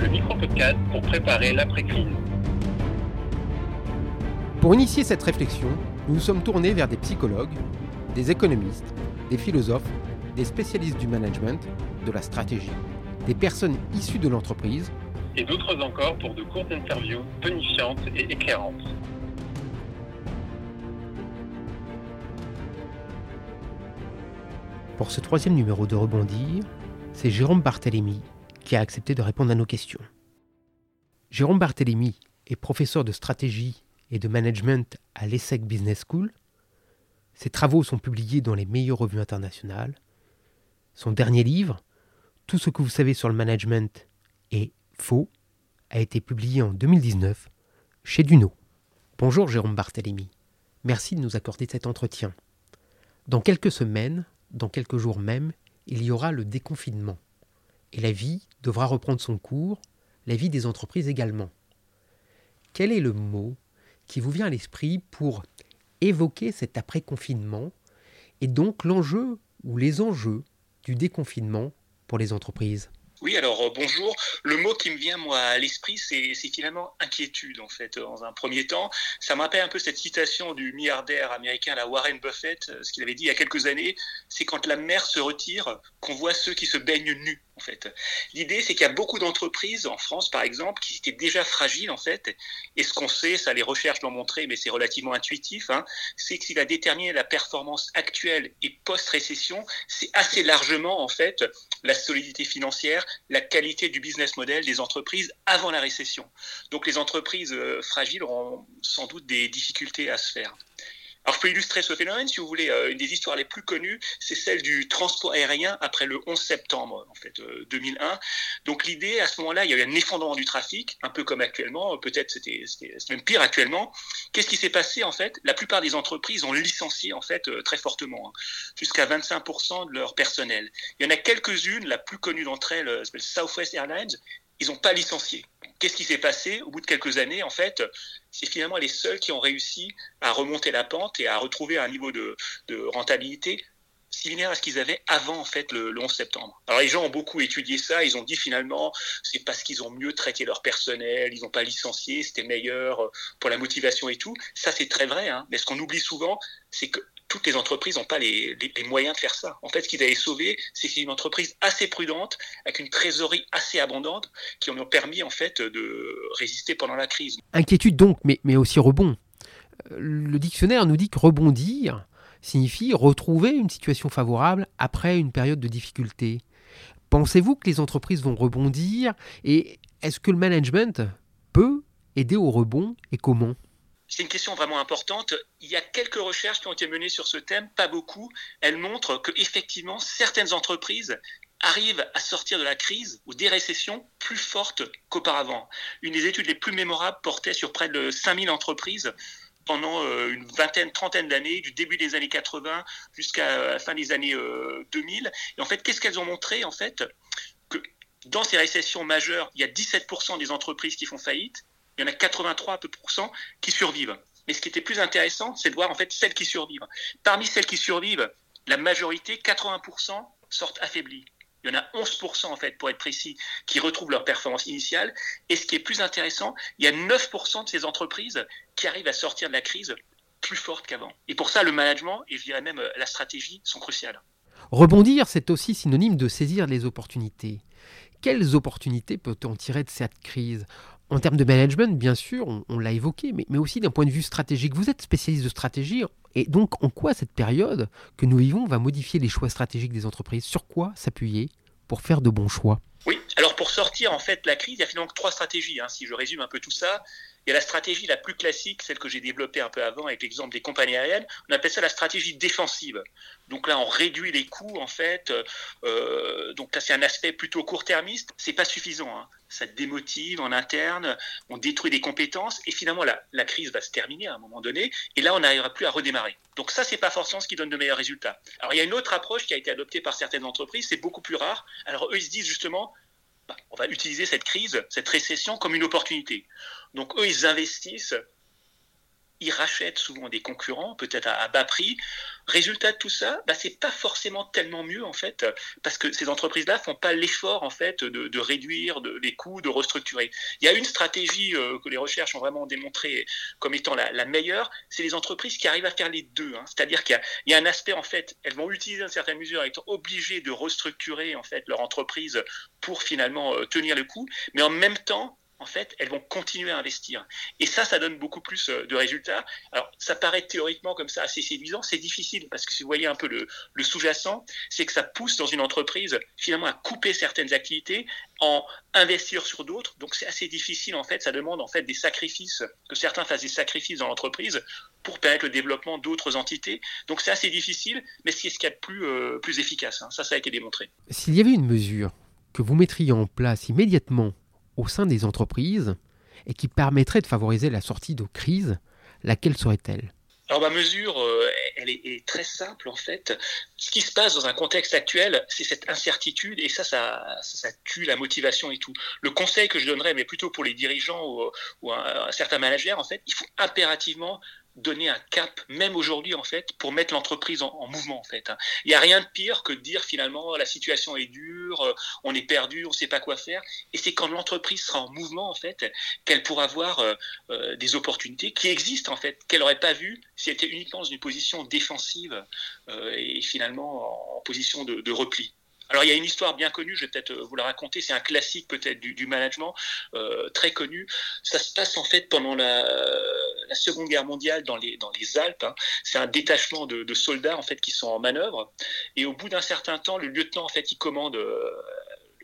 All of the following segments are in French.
Le micro-podcast pour préparer l'après-crise. Pour initier cette réflexion, nous nous sommes tournés vers des psychologues, des économistes, des philosophes, des spécialistes du management, de la stratégie, des personnes issues de l'entreprise, et d'autres encore pour de courtes interviews tonifiantes et éclairantes. Pour ce troisième numéro de Rebondir, c'est Jérôme Barthélémy qui a accepté de répondre à nos questions. Jérôme Barthélémy est professeur de stratégie et de management à l'ESSEC Business School. Ses travaux sont publiés dans les meilleures revues internationales. Son dernier livre, Tout ce que vous savez sur le management est faux, a été publié en 2019 chez Duno. Bonjour Jérôme Barthélémy. Merci de nous accorder cet entretien. Dans quelques semaines, dans quelques jours même, il y aura le déconfinement. Et la vie devra reprendre son cours, la vie des entreprises également. Quel est le mot qui vous vient à l'esprit pour évoquer cet après-confinement et donc l'enjeu ou les enjeux du déconfinement pour les entreprises? Oui, alors euh, bonjour. Le mot qui me vient moi à l'esprit, c'est finalement inquiétude en fait. Dans un premier temps, ça me rappelle un peu cette citation du milliardaire américain, la Warren Buffett, euh, ce qu'il avait dit il y a quelques années, c'est quand la mer se retire qu'on voit ceux qui se baignent nus. En fait, l'idée c'est qu'il y a beaucoup d'entreprises en France, par exemple, qui étaient déjà fragiles en fait. Et ce qu'on sait, ça les recherches l'ont montré, mais c'est relativement intuitif, hein, c'est que ce qui va déterminer la performance actuelle et post-récession, c'est assez largement en fait la solidité financière, la qualité du business model des entreprises avant la récession. Donc les entreprises euh, fragiles auront sans doute des difficultés à se faire. Alors je peux illustrer ce phénomène, si vous voulez, euh, une des histoires les plus connues, c'est celle du transport aérien après le 11 septembre en fait euh, 2001. Donc l'idée à ce moment-là, il y a eu un effondrement du trafic, un peu comme actuellement, peut-être c'était même pire actuellement. Qu'est-ce qui s'est passé en fait? La plupart des entreprises ont licencié en fait euh, très fortement, hein, jusqu'à 25% de leur personnel. Il y en a quelques-unes, la plus connue d'entre elles euh, Southwest Airlines, ils n'ont pas licencié. Qu'est-ce qui s'est passé au bout de quelques années En fait, c'est finalement les seuls qui ont réussi à remonter la pente et à retrouver un niveau de, rentabilité similaire à ce qu'ils avaient avant en fait le, le 11 septembre. Alors les gens ont beaucoup étudié ça, ils ont dit finalement c'est parce qu'ils ont mieux traité leur personnel, ils n'ont pas licencié, c'était meilleur euh, pour la motivation et tout. Ça c'est très vrai, hein. mais ce qu'on oublie souvent, c'est que toutes les entreprises n'ont pas les, moyens de faire ça. En fait, ce qu'ils avaient sauvé, c'est une entreprise assez prudente, avec une trésorerie assez abondante, qui en ont permis en fait de résister pendant la crise. Inquiétude donc, mais, mais aussi rebond. Euh, Le dictionnaire nous dit que rebondir signifie retrouver une situation favorable après une période de difficulté. Pensez-vous que les entreprises vont rebondir et est-ce que le management peut aider au rebond et comment? C'est une question vraiment importante. Il y a quelques recherches qui ont été menées sur ce thème, pas beaucoup. Elles montrent que effectivement certaines entreprises arrivent à sortir de la crise ou des récessions plus fortes qu'auparavant. Une des études les plus mémorables portait sur près de 5000 entreprises pendant euh, une vingtaine, trentaine d'années, du début des années 80 jusqu'à la fin des années euh, 2000. Et en fait, qu'est-ce qu'elles ont montré En fait, que dans ces récessions majeures, il y a 17% des entreprises qui font faillite, il y en a 83 à peu % qui survivent. Mais ce qui était plus intéressant, c'est de voir en fait celles qui survivent. Parmi celles qui survivent, la majorité, 80%, sortent affaiblies. Il y en a 11% en fait, pour être précis, qui retrouvent leur performance initiale. Et ce qui est plus intéressant, il y a 9% de ces entreprises qui arrivent à sortir de la crise plus fortes qu'avant. Et pour ça, le management et je dirais même euh, la stratégie sont cruciales. Rebondir, c'est aussi synonyme de saisir les opportunités. Quelles opportunités peut-on tirer de cette crise? En termes de management, bien sûr, on, l'a évoqué, mais, aussi d'un point de vue stratégique. Vous êtes spécialiste de stratégie, et donc en quoi cette période que nous vivons va modifier les choix stratégiques des entreprises? Sur quoi s'appuyer pour faire de bons choix? Oui, alors pour sortir en fait de la crise, il y a finalement trois stratégies. hein, si je résume un peu tout ça, Il y a la stratégie la plus classique, celle que j'ai développée un peu avant avec l'exemple des compagnies aériennes. On appelle ça la stratégie défensive. Donc là, on réduit les coûts en fait. Euh, donc là, c'est un aspect plutôt court-termiste. C'est pas suffisant. Hein. Ça démotive en interne. On détruit des compétences et finalement la, la crise va se terminer à un moment donné. Et là, on n'arrivera plus à redémarrer. Donc ça, c'est pas forcément ce qui donne de meilleurs résultats. Alors il y a une autre approche qui a été adoptée par certaines entreprises. C'est beaucoup plus rare. Alors eux, ils se disent justement bah, on va utiliser cette crise, cette récession comme une opportunité. Donc eux, ils investissent ils rachètent souvent des concurrents, peut-être à, bas prix. Résultat de tout ça, bah, c'est pas forcément tellement mieux en fait, parce que ces entreprises-là font pas l'effort en fait de, réduire les coûts, de restructurer. Il y a une stratégie euh, que les recherches ont vraiment démontré comme étant la, meilleure, c'est les entreprises qui arrivent à faire les deux. Hein. C'est-à-dire qu'il y, a un aspect en fait, elles vont utiliser une certaine mesure, étant obligées de restructurer en fait leur entreprise pour finalement euh, tenir le coup, mais en même temps en fait, elles vont continuer à investir. Et ça, ça donne beaucoup plus euh, de résultats. Alors, ça paraît théoriquement comme ça assez séduisant. C'est difficile parce que si vous voyez un peu le, sous-jacent, c'est que ça pousse dans une entreprise finalement à couper certaines activités, en investir sur d'autres. Donc, c'est assez difficile en fait. Ça demande en fait des sacrifices, que certains fassent des sacrifices dans l'entreprise pour permettre le développement d'autres entités. Donc, c'est assez difficile, mais c'est ce qu'il y a de plus, euh, efficace. Hein. Ça, ça a été démontré. S'il y avait une mesure que vous mettriez en place immédiatement au sein des entreprises et qui permettrait de favoriser la sortie de crise, laquelle serait-elle? Alors ma mesure, euh, elle, est, très simple en fait. Ce qui se passe dans un contexte actuel, c'est cette incertitude et ça, ça, ça, tue la motivation et tout. Le conseil que je donnerais, mais plutôt pour les dirigeants ou, ou un, un, certain manager, en fait, il faut impérativement donner un cap, même aujourd'hui en fait, pour mettre l'entreprise en, mouvement en fait. Hein. Il n'y a rien de pire que de dire finalement la situation est dure, euh, on est perdu, on ne sait pas quoi faire. Et c'est quand l'entreprise sera en mouvement en fait qu'elle pourra avoir euh, euh, des opportunités qui existent en fait, qu'elle n'aurait pas vues si elle était uniquement dans une position défensive et finalement en, position de repli. Alors il y a une histoire bien connue, je vais peut-être vous la raconter, c'est un classique peut-être du, management, très connu. Ça se passe en fait pendant la, Seconde Guerre mondiale dans les, dans les Alpes. Hein. C'est un détachement de, soldats en fait qui sont en manœuvre. Et au bout d'un certain temps, le lieutenant en fait qui commande euh,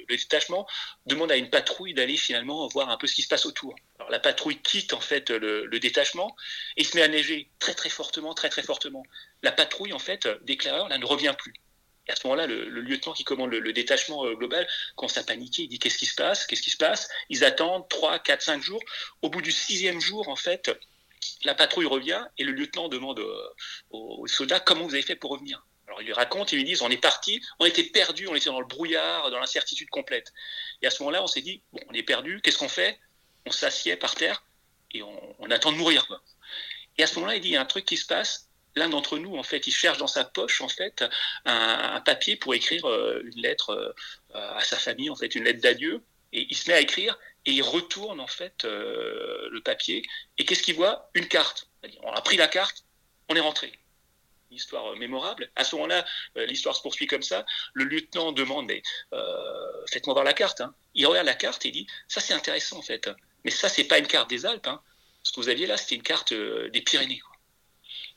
le détachement demande à une patrouille d'aller finalement voir un peu ce qui se passe autour. Alors la patrouille quitte en fait le, le, détachement et se met à neiger très très fortement, très très fortement. La patrouille en fait déclare là ne revient plus. Et à ce moment-là, le, lieutenant qui commande le, détachement euh, global commence à paniquer. Il dit Qu'est-ce qui se passe? Qu'est-ce qui se passe? Ils attendent 3, 4, 5 jours. Au bout du sixième jour, en fait, la patrouille revient et le lieutenant demande aux soldats Comment vous avez fait pour revenir alors ils lui racontent, ils lui disent, on est parti, on était perdu, on était dans le brouillard, dans l'incertitude complète. Et à ce moment-là, on s'est dit, bon, on est perdu, qu'est-ce qu'on fait? On s'assied par terre et on, attend de mourir. Et à ce moment-là, il dit, il y a un truc qui se passe, l'un d'entre nous, en fait, il cherche dans sa poche, en fait, un, papier pour écrire euh, une lettre euh, à sa famille, en fait, une lettre d'adieu. Et il se met à écrire et il retourne, en fait, euh, le papier. Et qu'est-ce qu'il voit? Une carte. On a pris la carte, on est rentré. Histoire mémorable. À ce moment-là, l'histoire se poursuit comme ça. Le lieutenant demande, mais faites-moi voir la carte. Hein. Il regarde la carte et dit, ça c'est intéressant en fait. Mais ça, c'est pas une carte des Alpes. Hein. Ce que vous aviez là, c'était une carte des Pyrénées.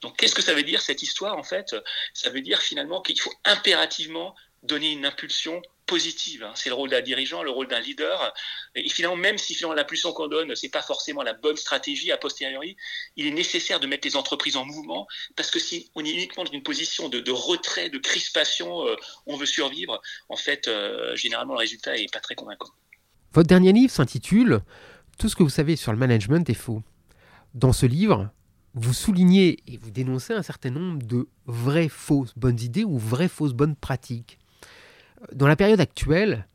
Donc qu'est-ce que ça veut dire cette histoire en fait? Ça veut dire finalement qu'il faut impérativement donner une impulsion positive. Hein. C'est le rôle d'un dirigeant, le rôle d'un leader. Et finalement, même si finalement l'impulsion qu'on donne, c'est pas forcément la bonne stratégie a posteriori, il est nécessaire de mettre les entreprises en mouvement parce que si on est uniquement dans une position de, retrait, de crispation, euh, on veut survivre. En fait, euh, généralement, le résultat est pas très convaincant. Votre dernier livre s'intitule Tout ce que vous savez sur le management est faux. Dans ce livre, vous soulignez et vous dénoncez un certain nombre de vraies fausses bonnes idées ou vraies fausses bonnes pratiques. Dans la période actuelle,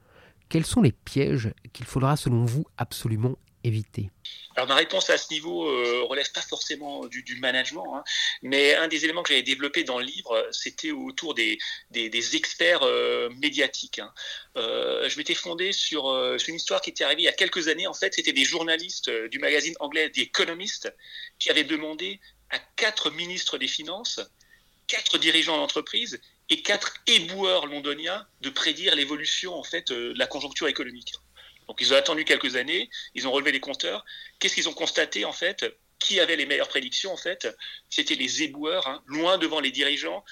quels sont les pièges qu'il faudra selon vous absolument éviter? Alors ma réponse à ce niveau euh, relève pas forcément du, management, hein, mais un des éléments que j'avais développé dans le livre, c'était autour des, experts euh, médiatiques. Hein. Euh, je m'étais fondé sur, une histoire qui était arrivée il y a quelques années. En fait, c'était des journalistes du magazine anglais The Economist qui avaient demandé à quatre ministres des Finances, quatre dirigeants d'entreprise et quatre éboueurs londoniens de prédire l'évolution en fait de la conjoncture économique. Donc ils ont attendu quelques années, ils ont relevé les compteurs. Qu'est-ce qu'ils ont constaté en fait? Qui avait les meilleures prédictions en fait? C'était les éboueurs, hein, loin devant les dirigeants.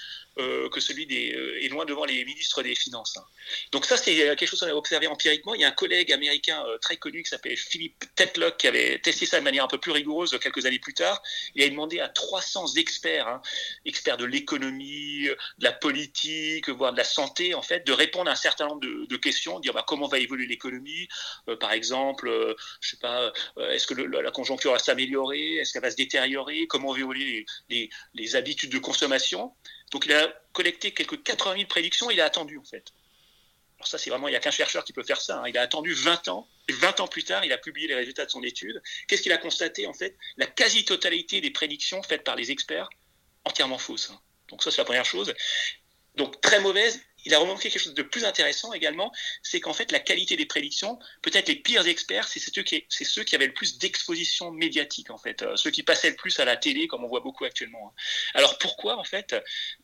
Que celui des est loin devant les ministres des Finances. Hein. Donc ça, c'est quelque chose qu'on a observé empiriquement. Il y a un collègue américain très connu qui s'appelle Philippe Tetlock qui avait testé ça de manière un peu plus rigoureuse quelques années plus tard. Il a demandé à 300 experts, hein, experts de l'économie, de la politique, voire de la santé, en fait, de répondre à un certain nombre de, questions, dire bah, comment va évoluer l'économie, par exemple, je sais pas, est-ce que la conjoncture va s'améliorer, est-ce qu'elle va se détériorer, comment vont évoluer les, habitudes de consommation. Donc il a collecté quelques 80 000 prédictions, il a attendu en fait. Alors ça, c'est vraiment, il n'y a qu'un chercheur qui peut faire ça. Hein. Il a attendu 20 ans, et 20 ans plus tard, il a publié les résultats de son étude. Qu'est-ce qu'il a constaté en fait? La quasi-totalité des prédictions faites par les experts, entièrement fausses. Hein. Donc ça, c'est la première chose. Donc très mauvaise il a remarqué quelque chose de plus intéressant également, c'est qu'en fait la qualité des prédictions, peut-être les pires experts, c'est ceux qui, avaient le plus d'exposition médiatique en fait, euh, ceux qui passaient le plus à la télé, comme on voit beaucoup actuellement. Hein. Alors pourquoi en fait?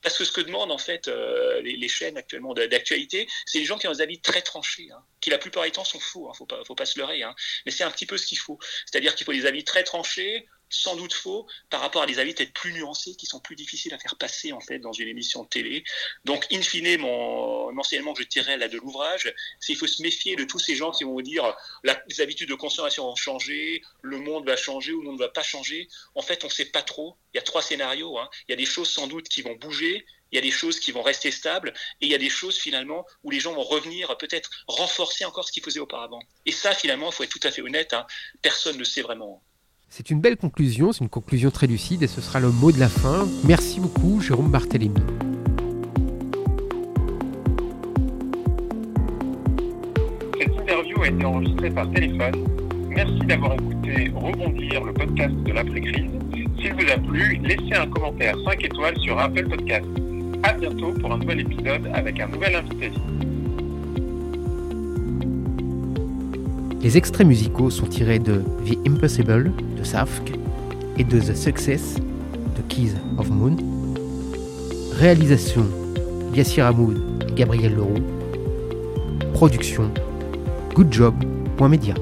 Parce que ce que demandent en fait euh, les, chaînes actuellement d'actualité, c'est les gens qui ont des avis très tranchés, hein, qui la plupart du temps sont faux, hein, faut faut pas se leurrer, hein. mais c'est un petit peu ce qu'il faut. C'est-à-dire qu'il faut des avis très tranchés, sans doute faux par rapport à des avis peut-être plus nuancés qui sont plus difficiles à faire passer en fait dans une émission de télé. Donc, in fine, mon enseignement que je tirais de l'ouvrage, c'est qu'il faut se méfier de tous ces gens qui vont vous dire les habitudes de consommation vont changer, le monde va changer ou le monde ne va pas changer. En fait, on ne sait pas trop. Il y a trois scénarios. Hein. Il y a des choses sans doute qui vont bouger, il y a des choses qui vont rester stables et il y a des choses finalement où les gens vont revenir peut-être renforcer encore ce qu'ils faisaient auparavant. Et ça, finalement, il faut être tout à fait honnête, hein, personne ne sait vraiment. C'est une belle conclusion, c'est une conclusion très lucide et ce sera le mot de la fin. Merci beaucoup Jérôme Barthélémy. Cette interview a été enregistrée par téléphone. Merci d'avoir écouté Rebondir, le podcast de l'après-crise. S'il vous a plu, laissez un commentaire 5 étoiles sur Apple Podcast. A bientôt pour un nouvel épisode avec un nouvel invité. Les extraits musicaux sont tirés de The Impossible de Safk et de The Success de Keys of Moon. Réalisation Yassir Hamoud et Gabriel Leroux. Production goodjob.media.